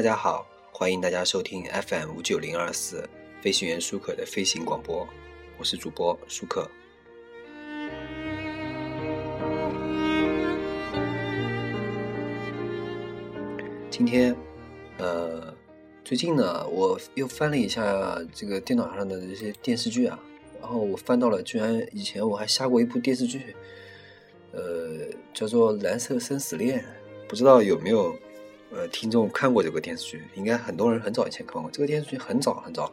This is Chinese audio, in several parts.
大家好，欢迎大家收听 FM 五九零二四飞行员舒克的飞行广播，我是主播舒克。今天，呃，最近呢，我又翻了一下这个电脑上的这些电视剧啊，然后我翻到了，居然以前我还下过一部电视剧，呃，叫做《蓝色生死恋》，不知道有没有。呃，听众看过这个电视剧，应该很多人很早以前看过。这个电视剧很早很早了，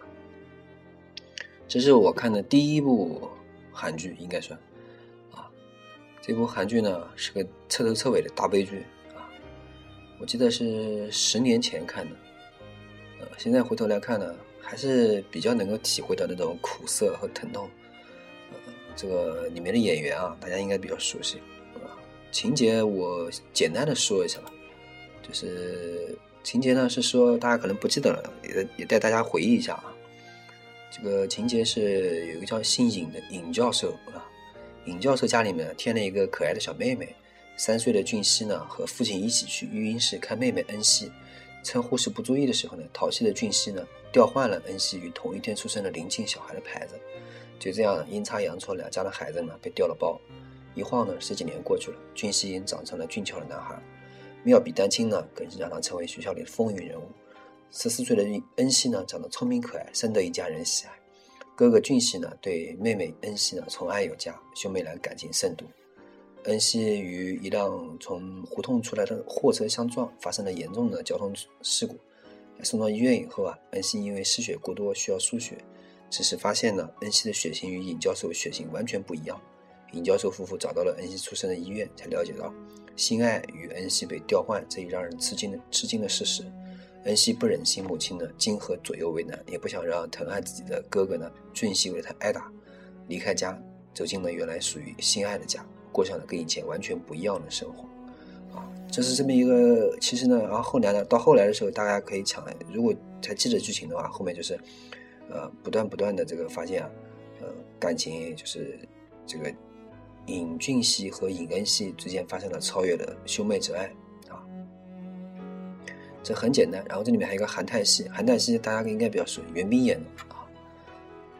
这是我看的第一部韩剧，应该算啊。这部韩剧呢是个彻头彻尾的大悲剧啊。我记得是十年前看的，呃，现在回头来看呢，还是比较能够体会到那种苦涩和疼痛。呃，这个里面的演员啊，大家应该比较熟悉。情节我简单的说一下吧。就是情节呢，是说大家可能不记得了，也也带大家回忆一下啊。这个情节是有一个叫姓尹的尹教授啊，尹教授家里面添了一个可爱的小妹妹，三岁的俊熙呢和父亲一起去育婴室看妹妹恩熙，趁护士不注意的时候呢，淘气的俊熙呢调换了恩熙与同一天出生的邻近小孩的牌子，就这样阴差阳错，两家的孩子呢被调了包，一晃呢十几年过去了，俊熙已经长成了俊俏的男孩。妙笔丹青呢，更是让他成为学校里的风云人物。十四岁的恩熙呢，长得聪明可爱，深得一家人喜爱。哥哥俊熙呢，对妹妹恩熙呢，宠爱有加，兄妹俩感情甚笃。恩熙与一辆从胡同出来的货车相撞，发生了严重的交通事故。送到医院以后啊，恩熙因为失血过多需要输血。此时发现呢，恩熙的血型与尹教授血型完全不一样。尹教授夫妇找到了恩熙出生的医院，才了解到。心爱与恩熙被调换这一让人吃惊的吃惊的事实，恩熙不忍心母亲呢今和左右为难，也不想让疼爱自己的哥哥呢俊熙为他挨打，离开家，走进了原来属于心爱的家，过上了跟以前完全不一样的生活。啊，这是这么一个，其实呢，然后后来呢，到后来的时候，大家可以抢，如果还记得剧情的话，后面就是，呃，不断不断的这个发现啊，呃，感情就是这个。尹俊熙和尹恩熙之间发生了超越的兄妹之爱啊，这很简单。然后这里面还有一个韩泰熙，韩泰熙大家应该比较熟，袁冰演的啊。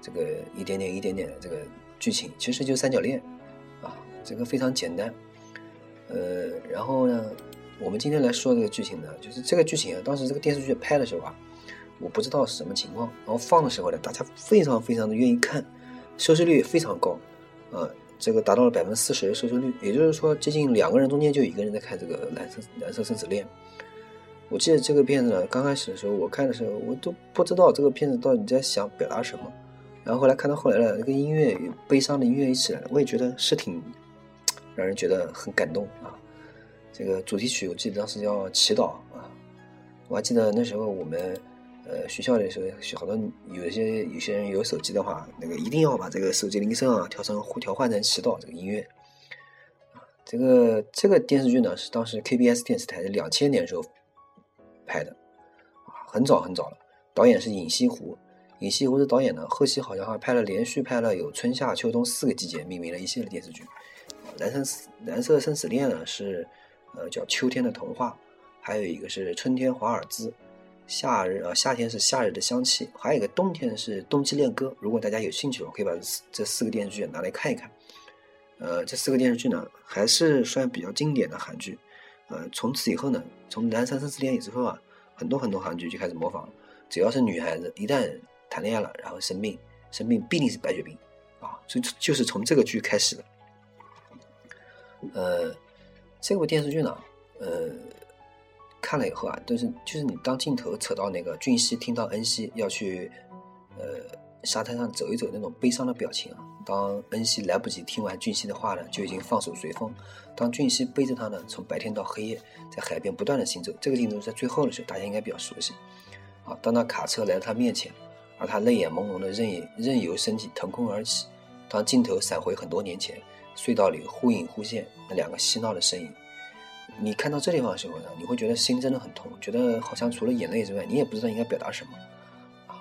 这个一点点一点点的这个剧情，其实就三角恋啊，这个非常简单。呃，然后呢，我们今天来说这个剧情呢，就是这个剧情啊，当时这个电视剧拍的时候啊，我不知道是什么情况，然后放的时候呢，大家非常非常的愿意看，收视率也非常高，啊。这个达到了百分之四十的收视率，也就是说，接近两个人中间就一个人在看这个《蓝色蓝色生死恋》。我记得这个片子呢，刚开始的时候我看的时候，我都不知道这个片子到底在想表达什么。然后后来看到后来的那个音乐，悲伤的音乐一起来，我也觉得是挺让人觉得很感动啊。这个主题曲我记得当时叫《祈祷》啊，我还记得那时候我们。呃，学校的时候，好多有些有些人有手机的话，那个一定要把这个手机铃声啊调成调换成祈祷这个音乐。啊，这个这个电视剧呢是当时 KBS 电视台的两千年时候拍的，啊，很早很早了。导演是尹锡湖，尹锡湖的导演呢，后期好像还拍了连续拍了有春夏秋冬四个季节命名了一系列电视剧。蓝生蓝色生死恋呢是呃叫秋天的童话，还有一个是春天华尔兹。夏日啊，夏天是夏日的香气，还有一个冬天是冬季恋歌。如果大家有兴趣，我可以把这四个电视剧拿来看一看。呃，这四个电视剧呢，还是算比较经典的韩剧。呃，从此以后呢，从《南山三四天》之后啊，很多很多韩剧就开始模仿。只要是女孩子一旦谈恋爱了，然后生病，生病必定是白血病啊，所以就是从这个剧开始的。呃，这部电视剧呢，呃。看了以后啊，都是就是你当镜头扯到那个俊熙听到恩熙要去，呃沙滩上走一走那种悲伤的表情啊。当恩熙来不及听完俊熙的话呢，就已经放手随风。当俊熙背着他呢，从白天到黑夜在海边不断的行走，这个镜头在最后的时候大家应该比较熟悉。啊，当那卡车来到他面前，而他泪眼朦胧的任任由身体腾空而起。当镜头闪回很多年前，隧道里忽隐忽现那两个嬉闹的身影。你看到这地方的时候呢，你会觉得心真的很痛，觉得好像除了眼泪之外，你也不知道应该表达什么啊。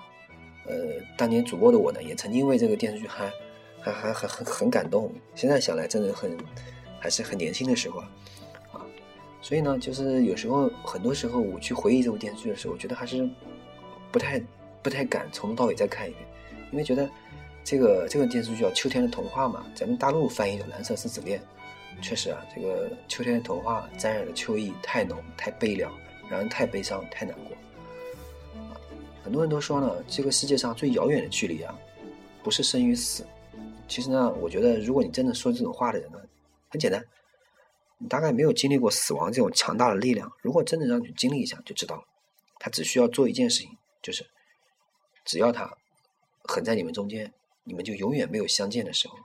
呃，当年主播的我呢，也曾经为这个电视剧还还还还很很感动。现在想来，真的很还是很年轻的时候啊。所以呢，就是有时候很多时候我去回忆这部电视剧的时候，我觉得还是不太不太敢从头到尾再看一遍，因为觉得这个这个电视剧叫《秋天的童话》嘛，咱们大陆翻译的《蓝色狮子恋》，确实啊，这个《秋天的童话》沾染的秋意太浓、太悲凉，让人太悲伤、太难过。很多人都说呢，这个世界上最遥远的距离啊，不是生与死。其实呢，我觉得如果你真的说这种话的人呢，很简单，你大概没有经历过死亡这种强大的力量。如果真的让你经历一下，就知道了。他只需要做一件事情，就是只要他横在你们中间，你们就永远没有相见的时候。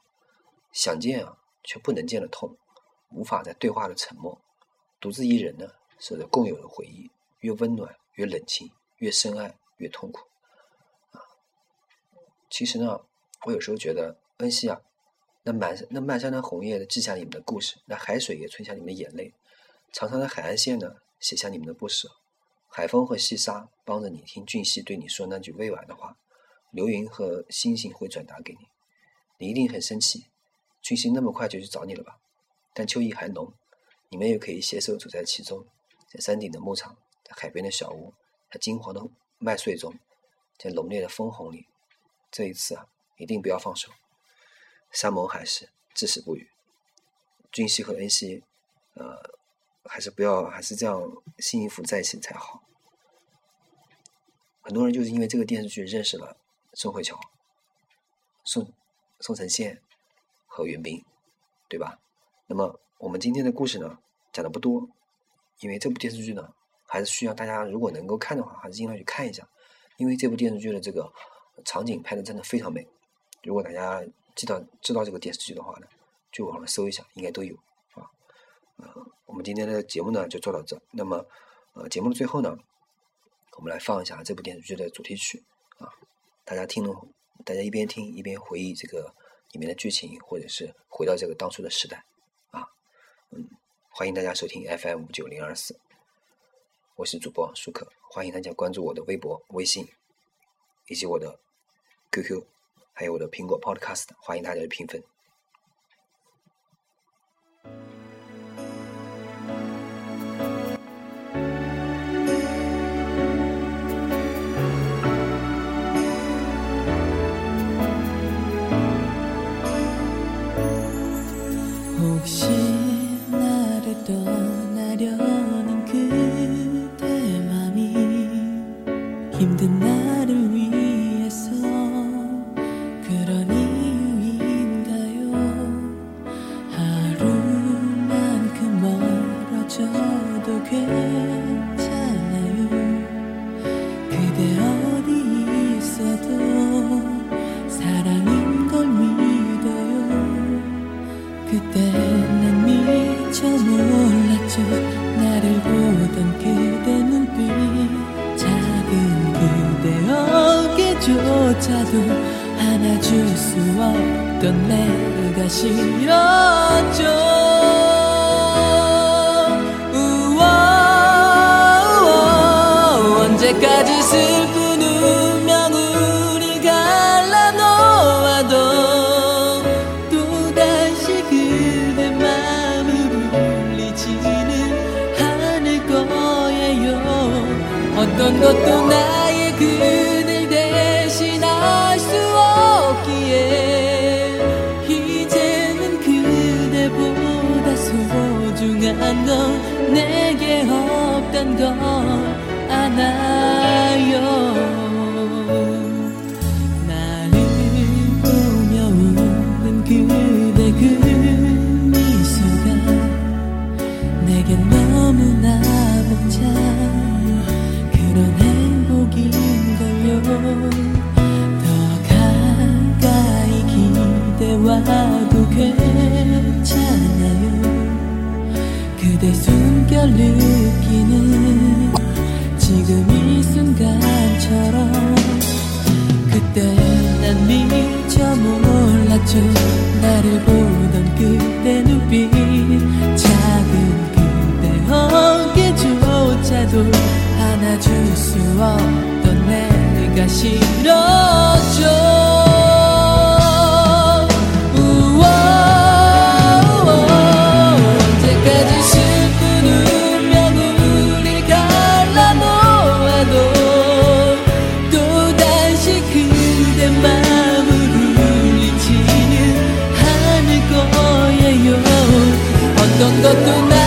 想见啊，却不能见的痛，无法再对话的沉默，独自一人呢，守着共有的回忆，越温暖越冷清，越深爱。越痛苦啊！其实呢，我有时候觉得恩熙啊，那满那漫山的红叶记下你们的故事，那海水也存下你们的眼泪，长长的海岸线呢写下你们的不舍，海风和细沙帮着你听俊熙对你说那句未完的话，流云和星星会转达给你，你一定很生气，俊熙那么快就去找你了吧？但秋意还浓，你们又可以携手走在其中，在山顶的牧场，在海边的小屋，在金黄的。麦穗中，在浓烈的枫红里，这一次啊，一定不要放手，山盟海誓，至死不渝。君熙和恩熙，呃，还是不要，还是这样幸福在一起才好。很多人就是因为这个电视剧认识了宋慧乔、宋宋承宪和袁冰，对吧？那么我们今天的故事呢，讲的不多，因为这部电视剧呢。还是需要大家，如果能够看的话，还是尽量去看一下，因为这部电视剧的这个场景拍的真的非常美。如果大家知道知道这个电视剧的话呢，就网上搜一下，应该都有啊。呃，我们今天的节目呢就做到这。那么，呃，节目的最后呢，我们来放一下这部电视剧的主题曲啊，大家听了，大家一边听一边回忆这个里面的剧情，或者是回到这个当初的时代啊。嗯，欢迎大家收听 FM 五九零二四。我是主播舒克，欢迎大家关注我的微博、微信，以及我的 QQ，还有我的苹果 Podcast，欢迎大家的评分。 조차도 안아줄 수 없던 내가 싫었죠. 우와, 우와 언제까지 슬픈 운명 우리 갈라놓아도 또다시 그대 마음을 울리지는 않을 거예요. 어떤 것도 나의 그 내게 없단 걸 알아요? 나를 보며 웃는 그대 그 미소가 내겐 너무나 벅찬 그런 행복인걸요. 더 가까이 기대와도 괜찮아요. 그대 숨 결 느끼는 지금 이 순간처럼 그때 난 미처 몰랐죠. 나를 보던 그대 눈빛 작은 그대 어깨조차도 안아줄 수 없던 내가 싫었죠 cuando tú me